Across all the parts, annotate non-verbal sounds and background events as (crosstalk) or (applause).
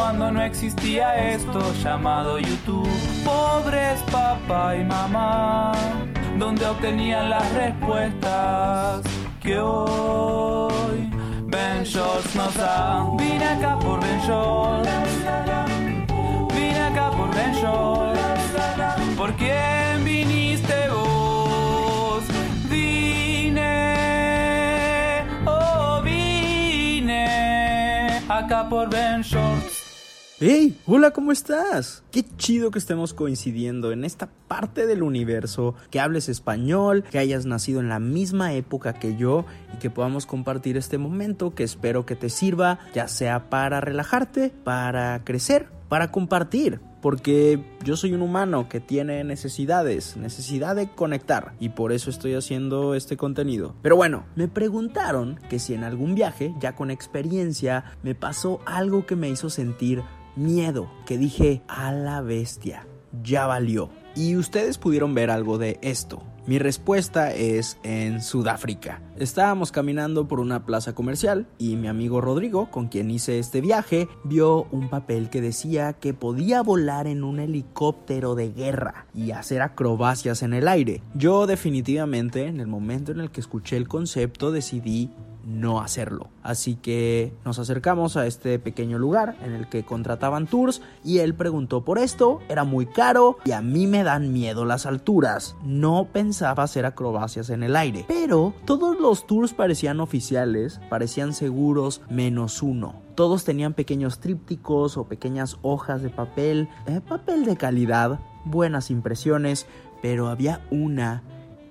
cuando no existía esto llamado YouTube. Pobres papá y mamá donde obtenían las respuestas que hoy Ben Shorts nos da. Vine acá por Ben Shorts, vine acá por Ben Shorts. ¿Por quién viniste vos? Vine, oh vine acá por Ben Shorts. ¡Hey! Hola, ¿cómo estás? Qué chido que estemos coincidiendo en esta parte del universo, que hables español, que hayas nacido en la misma época que yo y que podamos compartir este momento que espero que te sirva, ya sea para relajarte, para crecer, para compartir. Porque yo soy un humano que tiene necesidades, necesidad de conectar y por eso estoy haciendo este contenido. Pero bueno, me preguntaron que si en algún viaje, ya con experiencia, me pasó algo que me hizo sentir miedo, que dije, a la bestia, ya valió. Y ustedes pudieron ver algo de esto. Mi respuesta es en Sudáfrica. Estábamos caminando por una plaza comercial y mi amigo Rodrigo, con quien hice este viaje, vio un papel que decía que podía volar en un helicóptero de guerra y hacer acrobacias en el aire. Yo definitivamente, en el momento en el que escuché el concepto, decidí no hacerlo. Así que nos acercamos a este pequeño lugar en el que contrataban tours y él preguntó por esto, era muy caro y a mí me dan miedo las alturas. No pensaba hacer acrobacias en el aire, pero todos los tours parecían oficiales, parecían seguros menos uno. Todos tenían pequeños trípticos o pequeñas hojas de papel, eh, papel de calidad, buenas impresiones, pero había una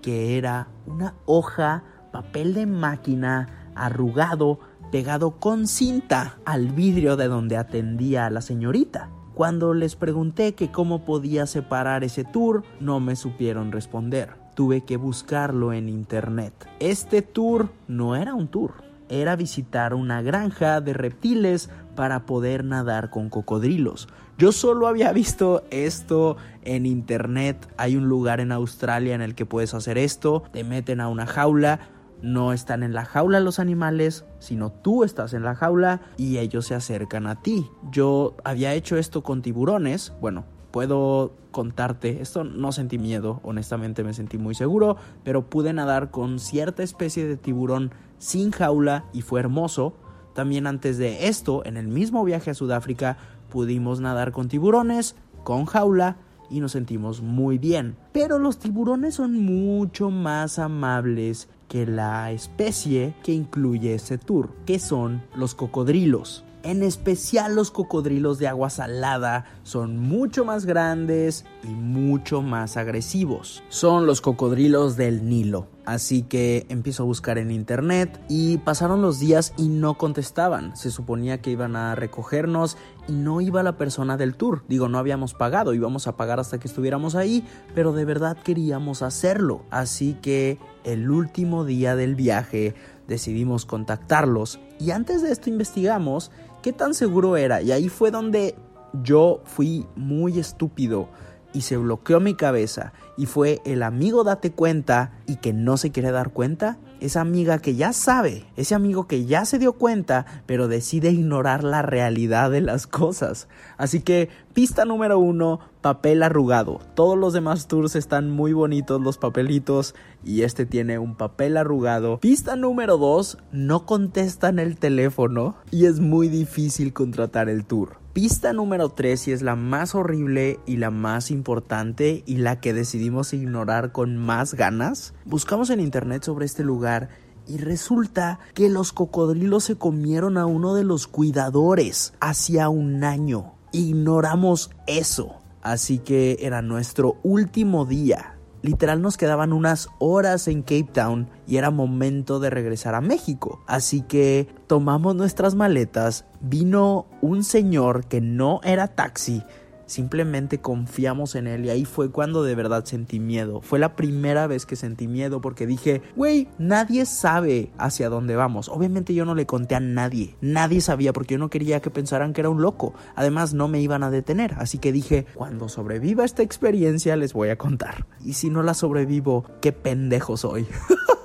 que era una hoja, papel de máquina, arrugado, pegado con cinta al vidrio de donde atendía a la señorita. Cuando les pregunté que cómo podía separar ese tour, no me supieron responder. Tuve que buscarlo en internet. Este tour no era un tour, era visitar una granja de reptiles para poder nadar con cocodrilos. Yo solo había visto esto en internet. Hay un lugar en Australia en el que puedes hacer esto. Te meten a una jaula, no están en la jaula los animales, sino tú estás en la jaula y ellos se acercan a ti. Yo había hecho esto con tiburones, bueno, puedo contarte, esto no sentí miedo, honestamente me sentí muy seguro, pero pude nadar con cierta especie de tiburón sin jaula y fue hermoso. También antes de esto, en el mismo viaje a Sudáfrica, pudimos nadar con tiburones, con jaula y nos sentimos muy bien. Pero los tiburones son mucho más amables que la especie que incluye ese tour, que son los cocodrilos. En especial los cocodrilos de agua salada son mucho más grandes y mucho más agresivos. Son los cocodrilos del Nilo. Así que empiezo a buscar en internet y pasaron los días y no contestaban. Se suponía que iban a recogernos y no iba la persona del tour. Digo, no habíamos pagado, íbamos a pagar hasta que estuviéramos ahí, pero de verdad queríamos hacerlo. Así que el último día del viaje decidimos contactarlos y antes de esto investigamos qué tan seguro era y ahí fue donde yo fui muy estúpido y se bloqueó mi cabeza y fue el amigo date cuenta y que no se quiere dar cuenta, esa amiga que ya sabe, ese amigo que ya se dio cuenta, pero decide ignorar la realidad de las cosas. Así que pista número uno, papel arrugado. Todos los demás tours están muy bonitos los papelitos y este tiene un papel arrugado. Pista número dos, no contestan el teléfono y es muy difícil contratar el tour. Pista número 3 y es la más horrible y la más importante y la que decidimos ignorar con más ganas. Buscamos en internet sobre este lugar y resulta que los cocodrilos se comieron a uno de los cuidadores hacía un año. Ignoramos eso. Así que era nuestro último día Literal nos quedaban unas horas en Cape Town y era momento de regresar a México. Así que tomamos nuestras maletas, vino un señor que no era taxi, simplemente confiamos en él y ahí fue cuando de verdad sentí miedo. Fue la primera vez que sentí miedo porque dije, güey, nadie sabe hacia dónde vamos. Obviamente yo no le conté a nadie, nadie sabía porque yo no quería que pensaran que era un loco. Además no me iban a detener, así que dije, cuando sobreviva esta experiencia les voy a contar. Y si no la sobrevivo, qué pendejo soy. (laughs)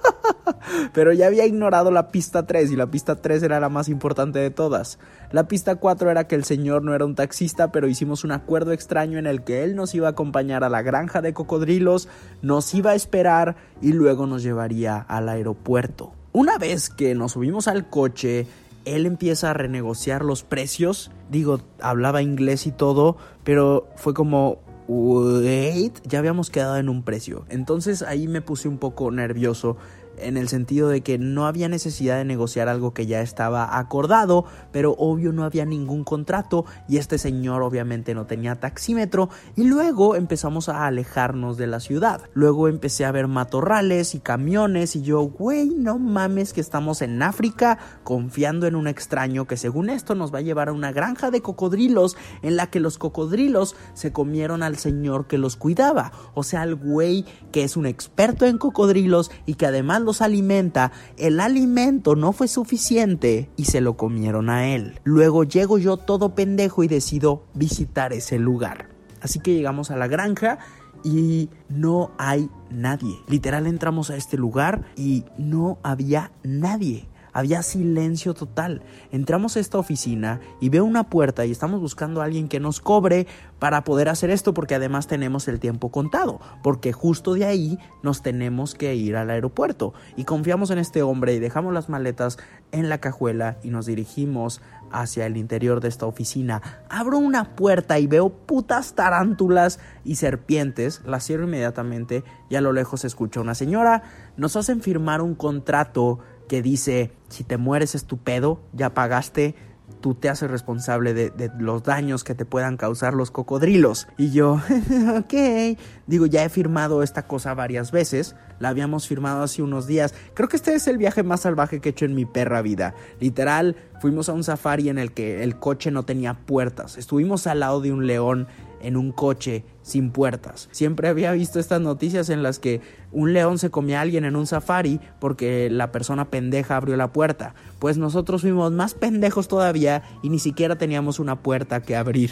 (laughs) Pero ya había ignorado la pista 3 y la pista 3 era la más importante de todas. La pista 4 era que el señor no era un taxista, pero hicimos un acuerdo extraño en el que él nos iba a acompañar a la granja de cocodrilos, nos iba a esperar y luego nos llevaría al aeropuerto. Una vez que nos subimos al coche, él empieza a renegociar los precios. Digo, hablaba inglés y todo, pero fue como, wait, ya habíamos quedado en un precio. Entonces ahí me puse un poco nervioso en el sentido de que no había necesidad de negociar algo que ya estaba acordado, pero obvio no había ningún contrato y este señor obviamente no tenía taxímetro y luego empezamos a alejarnos de la ciudad. Luego empecé a ver matorrales y camiones y yo, güey, no mames que estamos en África confiando en un extraño que según esto nos va a llevar a una granja de cocodrilos en la que los cocodrilos se comieron al señor que los cuidaba, o sea, al güey que es un experto en cocodrilos y que además los alimenta, el alimento no fue suficiente y se lo comieron a él. Luego llego yo todo pendejo y decido visitar ese lugar. Así que llegamos a la granja y no hay nadie. Literal entramos a este lugar y no había nadie. Había silencio total. Entramos a esta oficina y veo una puerta y estamos buscando a alguien que nos cobre para poder hacer esto porque además tenemos el tiempo contado, porque justo de ahí nos tenemos que ir al aeropuerto y confiamos en este hombre y dejamos las maletas en la cajuela y nos dirigimos hacia el interior de esta oficina. Abro una puerta y veo putas tarántulas y serpientes, la cierro inmediatamente y a lo lejos escucho a una señora, nos hacen firmar un contrato que dice, si te mueres es tu pedo, ya pagaste, tú te haces responsable de, de, los daños que te puedan causar los cocodrilos. Y yo, (laughs) ok, digo, ya he firmado esta cosa varias veces, la habíamos firmado hace unos días. Creo que este es el viaje más salvaje que he hecho en mi perra vida. Literal, fuimos a un safari en el que el coche no tenía puertas. Estuvimos al lado de un león en un coche sin puertas. Siempre había visto estas noticias en las que un león se comía a alguien en un safari porque la persona pendeja abrió la puerta. Pues nosotros fuimos más pendejos todavía y ni siquiera teníamos una puerta que abrir.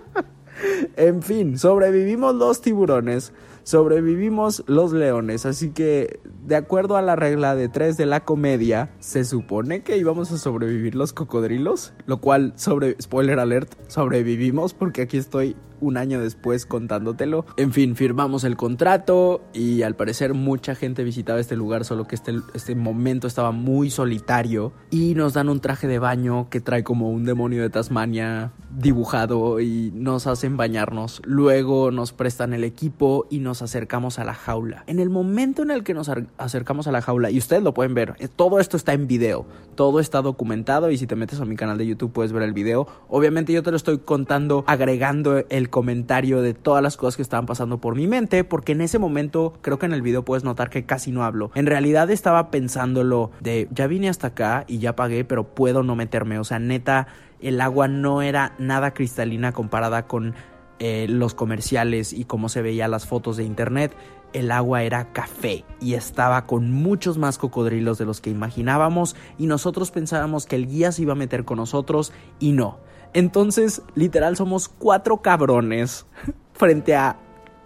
(laughs) en fin, sobrevivimos los tiburones, sobrevivimos los leones, así que de acuerdo a la regla de tres de la comedia, se supone que íbamos a sobrevivir los cocodrilos, lo cual sobre spoiler alert, sobrevivimos porque aquí estoy un año después contándotelo. En fin, firmamos el contrato y al parecer mucha gente visitaba este lugar, solo que este, este momento estaba muy solitario y nos dan un traje de baño que trae como un demonio de Tasmania dibujado y nos hacen bañarnos. Luego nos prestan el equipo y nos acercamos a la jaula. En el momento en el que nos acercamos a la jaula, y ustedes lo pueden ver, todo esto está en video, todo está documentado y si te metes a mi canal de YouTube puedes ver el video. Obviamente yo te lo estoy contando agregando el comentario de todas las cosas que estaban pasando por mi mente, porque en ese momento creo que en el video puedes notar que casi no hablo. En realidad estaba pensándolo de ya vine hasta acá y ya pagué, pero puedo no meterme. O sea, neta, el agua no era nada cristalina comparada con eh, los comerciales y cómo se veía las fotos de internet. El agua era café y estaba con muchos más cocodrilos de los que imaginábamos y nosotros pensábamos que el guía se iba a meter con nosotros y no. Entonces, literal, somos cuatro cabrones (laughs) frente a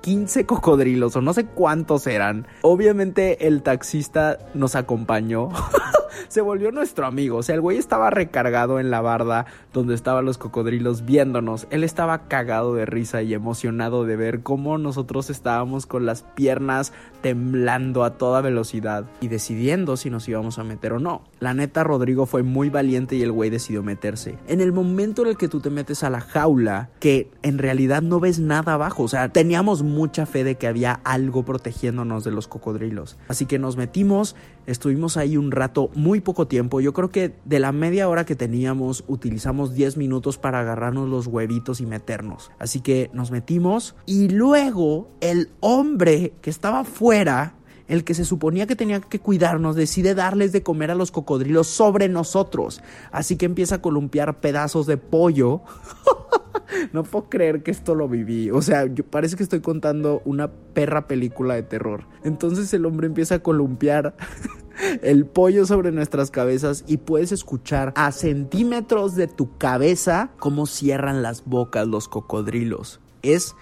15 cocodrilos o no sé cuántos eran. Obviamente el taxista nos acompañó. (laughs) se volvió nuestro amigo. O sea, el güey estaba recargado en la barda donde estaban los cocodrilos viéndonos. Él estaba cagado de risa y emocionado de ver cómo nosotros estábamos con las piernas temblando a toda velocidad y decidiendo si nos íbamos a meter o no. La neta, Rodrigo fue muy valiente y el güey decidió meterse. En el momento en el que tú te metes a la jaula, que en realidad no ves nada abajo, o sea, teníamos mucha fe de que había algo protegiéndonos de los cocodrilos. Así que nos metimos, estuvimos ahí un rato, muy poco tiempo. Yo creo que de la media hora que teníamos, utilizamos 10 minutos para agarrarnos los huevitos y meternos. Así que nos metimos y luego el hombre que estaba fuera el que se suponía que tenía que cuidarnos, decide darles de comer a los cocodrilos sobre nosotros. Así que empieza a columpiar pedazos de pollo (laughs) (laughs) no puedo creer que esto lo viví. O sea, yo parece que estoy contando una perra película de terror. Entonces el hombre empieza a columpiar (laughs) el pollo sobre nuestras cabezas y puedes escuchar a centímetros de tu cabeza cómo cierran las bocas los cocodrilos. Es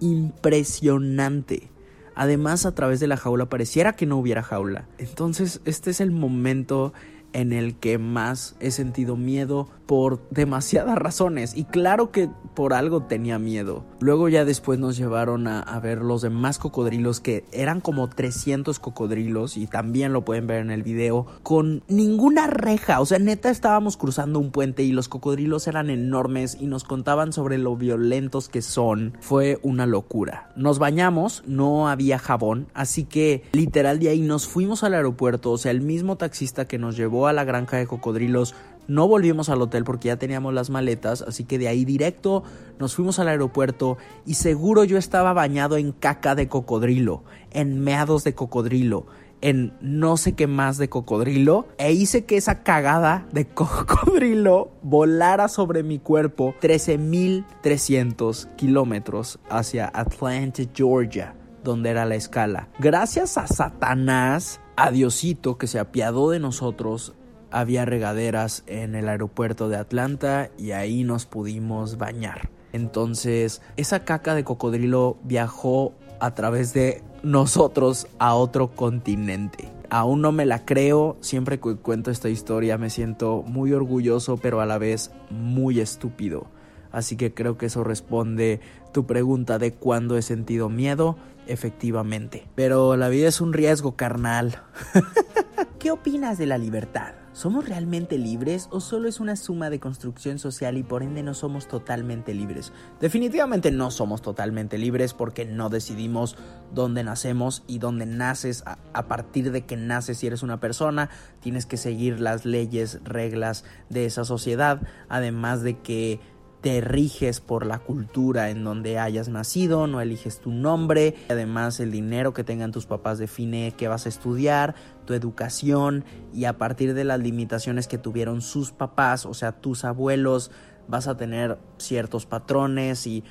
impresionante. Además, a través de la jaula pareciera que no hubiera jaula. Entonces, este es el momento en el que más he sentido miedo por demasiadas razones y claro que por algo tenía miedo. Luego ya después nos llevaron a, ver los demás cocodrilos que eran como 300 cocodrilos y también lo pueden ver en el video con ninguna reja, o sea neta estábamos cruzando un puente y los cocodrilos eran enormes y nos contaban sobre lo violentos que son. Fue una locura. Nos bañamos, no había jabón, así que literal de ahí nos fuimos al aeropuerto, o sea el mismo taxista que nos llevó a la granja de cocodrilos no volvimos al hotel porque ya teníamos las maletas, así que de ahí directo nos fuimos al aeropuerto y seguro yo estaba bañado en caca de cocodrilo, en meados de cocodrilo, en no sé qué más de cocodrilo e hice que esa cagada de (laughs) cocodrilo volara sobre mi cuerpo 13.300 kilómetros hacia Atlanta, Georgia, donde era la escala. Gracias a Satanás, a Diosito que se apiadó de nosotros, había regaderas en el aeropuerto de Atlanta y ahí nos pudimos bañar. Entonces, esa caca de cocodrilo viajó a través de nosotros a otro continente. Aún no me la creo, siempre que cuento esta historia me siento muy orgulloso, pero a la vez muy estúpido. Así que creo que eso responde tu pregunta de cuándo he sentido miedo, efectivamente. Pero la vida es un riesgo, carnal. (laughs) ¿Qué opinas de la libertad? ¿Somos realmente libres o solo es una suma de construcción social y por ende no somos totalmente libres? Definitivamente no somos totalmente libres porque no decidimos dónde nacemos y dónde naces. A, partir de que naces si eres una persona, tienes que seguir las leyes, reglas de esa sociedad, además de que te riges por la cultura en donde hayas nacido, no eliges tu nombre, además el dinero que tengan tus papás define qué vas a estudiar, tu educación y a partir de las limitaciones que tuvieron sus papás, o sea, tus abuelos, vas a tener ciertos patrones y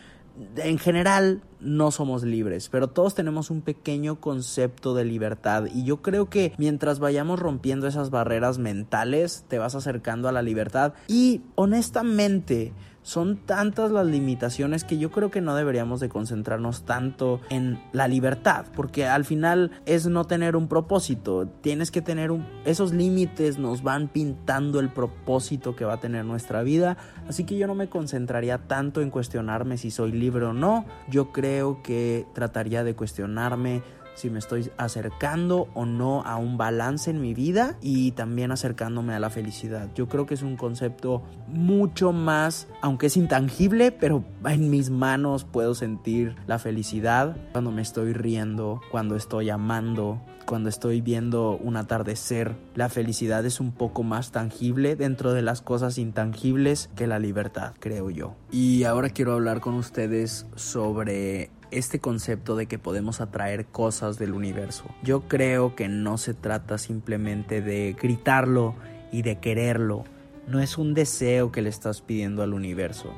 en general no somos libres, pero todos tenemos un pequeño concepto de libertad y yo creo que mientras vayamos rompiendo esas barreras mentales, te vas acercando a la libertad y honestamente son tantas las limitaciones que yo creo que no deberíamos de concentrarnos tanto en la libertad, porque al final es no tener un propósito, tienes que tener un... esos límites nos van pintando el propósito que va a tener nuestra vida, así que yo no me concentraría tanto en cuestionarme si soy libre o no, yo creo que trataría de cuestionarme si me estoy acercando o no a un balance en mi vida y también acercándome a la felicidad. Yo creo que es un concepto mucho más, aunque es intangible, pero en mis manos puedo sentir la felicidad cuando me estoy riendo, cuando estoy amando, cuando estoy viendo un atardecer. La felicidad es un poco más tangible dentro de las cosas intangibles que la libertad, creo yo. Y ahora quiero hablar con ustedes sobre este concepto de que podemos atraer cosas del universo. Yo creo que no se trata simplemente de gritarlo y de quererlo. No es un deseo que le estás pidiendo al universo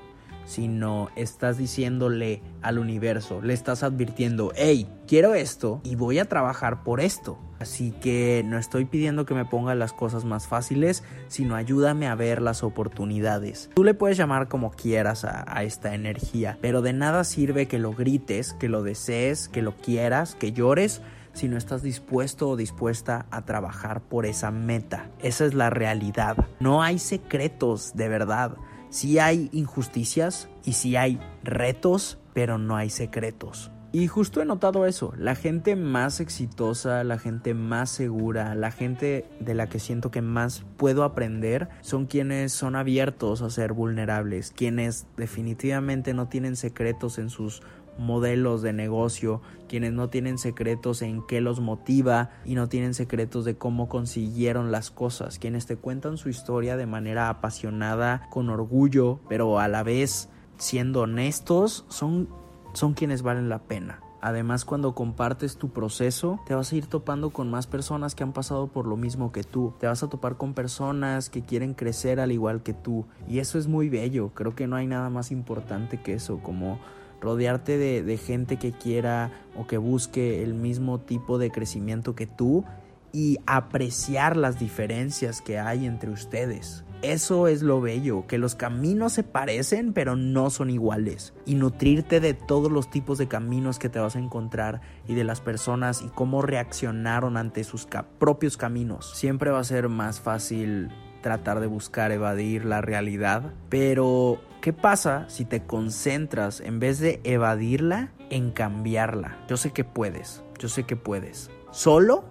sino estás diciéndole al universo, le estás advirtiendo, hey, quiero esto y voy a trabajar por esto. Así que no estoy pidiendo que me ponga las cosas más fáciles, sino ayúdame a ver las oportunidades. Tú le puedes llamar como quieras a, a, esta energía, pero de nada sirve que lo grites, que lo desees, que lo quieras, que llores, si no estás dispuesto o dispuesta a trabajar por esa meta. Esa es la realidad. No hay secretos, de verdad. Sí hay injusticias y sí hay retos, pero no hay secretos. Y justo he notado eso, la gente más exitosa, la gente más segura, la gente de la que siento que más puedo aprender son quienes son abiertos a ser vulnerables, quienes definitivamente no tienen secretos en sus modelos de negocio, quienes no tienen secretos en qué los motiva y no tienen secretos de cómo consiguieron las cosas, quienes te cuentan su historia de manera apasionada, con orgullo, pero a la vez siendo honestos, son, son quienes valen la pena. Además, cuando compartes tu proceso, te vas a ir topando con más personas que han pasado por lo mismo que tú. Te vas a topar con personas que quieren crecer al igual que tú. Y eso es muy bello. Creo que no hay nada más importante que eso, como rodearte de, de gente que quiera o que busque el mismo tipo de crecimiento que tú y apreciar las diferencias que hay entre ustedes. Eso es lo bello, que los caminos se parecen pero no son iguales. Y nutrirte de todos los tipos de caminos que te vas a encontrar y de las personas y cómo reaccionaron ante sus propios caminos. Siempre va a ser más fácil tratar de buscar evadir la realidad, pero ¿qué pasa si te concentras en vez de evadirla en cambiarla? Yo sé que puedes, yo sé que puedes. Solo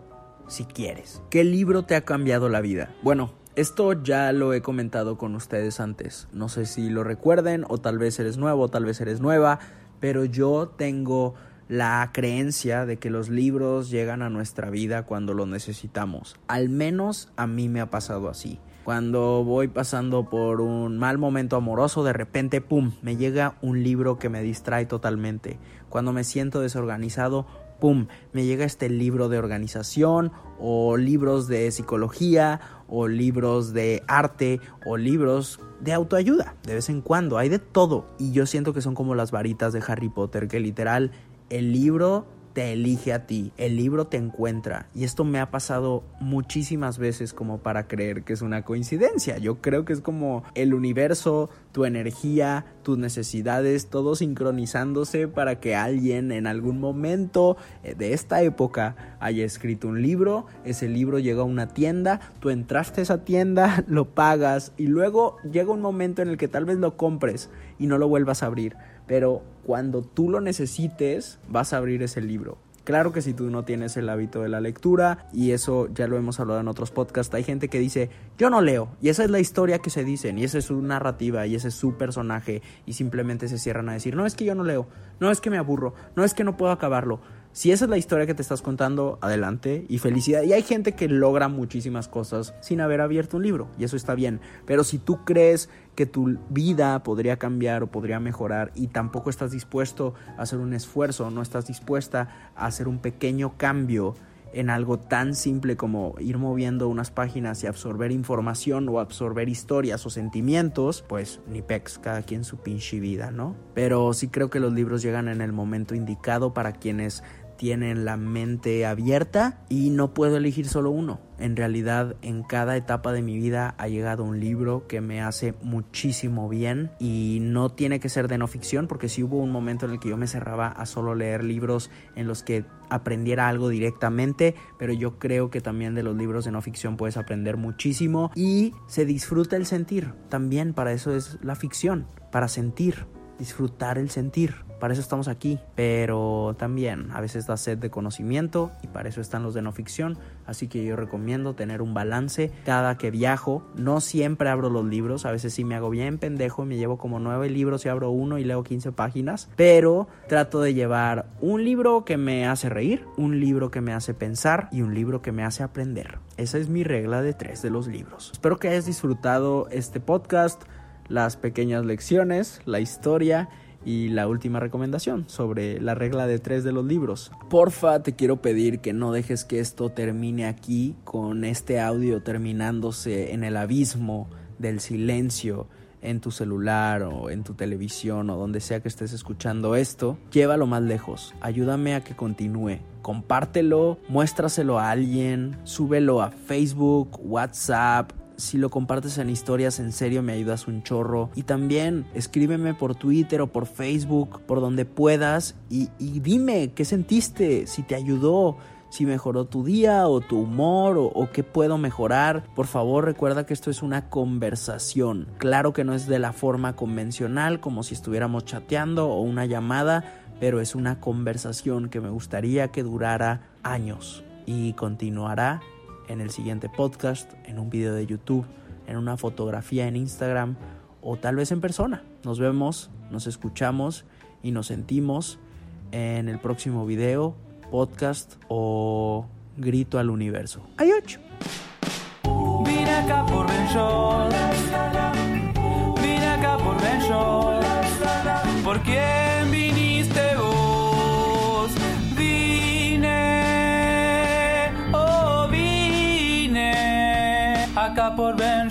si quieres. ¿Qué libro te ha cambiado la vida? Bueno, esto ya lo he comentado con ustedes antes. No sé si lo recuerden o tal vez eres nuevo o tal vez eres nueva, pero yo tengo la creencia de que los libros llegan a nuestra vida cuando lo necesitamos. Al menos a mí me ha pasado así. Cuando voy pasando por un mal momento amoroso, de repente, ¡pum!, me llega un libro que me distrae totalmente. Cuando me siento desorganizado, ¡pum!, me llega este libro de organización o libros de psicología o libros de arte o libros de autoayuda. De vez en cuando hay de todo. Y yo siento que son como las varitas de Harry Potter, que literal el libro te elige a ti, el libro te encuentra. Y esto me ha pasado muchísimas veces como para creer que es una coincidencia. Yo creo que es como el universo, tu energía, tus necesidades, todo sincronizándose para que alguien en algún momento eh, de esta época haya escrito un libro, ese libro llega a una tienda, tú entraste a esa tienda, (laughs) lo pagas y luego llega un momento en el que tal vez lo compres y no lo vuelvas a abrir pero cuando tú lo necesites vas a abrir ese libro. Claro que si tú no tienes el hábito de la lectura, y eso ya lo hemos hablado en otros podcasts, hay gente que dice, yo no leo, y esa es la historia que se dicen, y esa es su narrativa, y ese es su personaje, y simplemente se cierran a decir, no es que yo no leo, no es que me aburro, no es que no puedo acabarlo. Si esa es la historia que te estás contando, adelante y felicidad. Y hay gente que logra muchísimas cosas sin haber abierto un libro, y eso está bien. Pero si tú crees que tu vida podría cambiar o podría mejorar y tampoco estás dispuesto a hacer un esfuerzo, no estás dispuesta a hacer un pequeño cambio en algo tan simple como ir moviendo unas páginas y absorber información o absorber historias o sentimientos, pues ni pex, cada quien su pinche vida, ¿no? Pero sí creo que los libros llegan en el momento indicado para quienes tienen la mente abierta y no puedo elegir solo uno. En realidad en cada etapa de mi vida ha llegado un libro que me hace muchísimo bien y no tiene que ser de no ficción porque si hubo un momento en el que yo me cerraba a solo leer libros en los que aprendiera algo directamente, pero yo creo que también de los libros de no ficción puedes aprender muchísimo y se disfruta el sentir. También para eso es la ficción, para sentir, disfrutar el sentir para eso estamos aquí, pero también a veces da sed de conocimiento y para eso están los de no ficción, así que yo recomiendo tener un balance cada que viajo, no siempre abro los libros, a veces sí me hago bien pendejo me llevo como nueve libros y abro uno y leo 15 páginas, pero trato de llevar un libro que me hace reír, un libro que me hace pensar y un libro que me hace aprender. Esa es mi regla de tres de los libros. Espero que hayas disfrutado este podcast, las pequeñas lecciones, la historia y la última recomendación sobre la regla de tres de los libros. Porfa, te quiero pedir que no dejes que esto termine aquí con este audio terminándose en el abismo del silencio en tu celular o en tu televisión o donde sea que estés escuchando esto, llévalo más lejos. Ayúdame a que continúe. Compártelo, muéstraselo a alguien, súbelo a Facebook, WhatsApp, si lo compartes en historias, en serio me ayudas un chorro. Y también escríbeme por Twitter o por Facebook, por donde puedas, y, dime qué sentiste, si te ayudó si mejoró tu día o tu humor o, o, qué puedo mejorar. Por favor recuerda que esto es una conversación. Claro que no es de la forma convencional como si estuviéramos chateando o una llamada, pero es una conversación que me gustaría que durara años y continuará en el siguiente podcast, en un video de YouTube, en una fotografía en Instagram o tal vez en persona. Nos vemos, nos escuchamos y nos sentimos en el próximo video, podcast o grito al universo. ¡Ay, ocho! Vine acá por Vine acá por ¿Por quién acá por Ben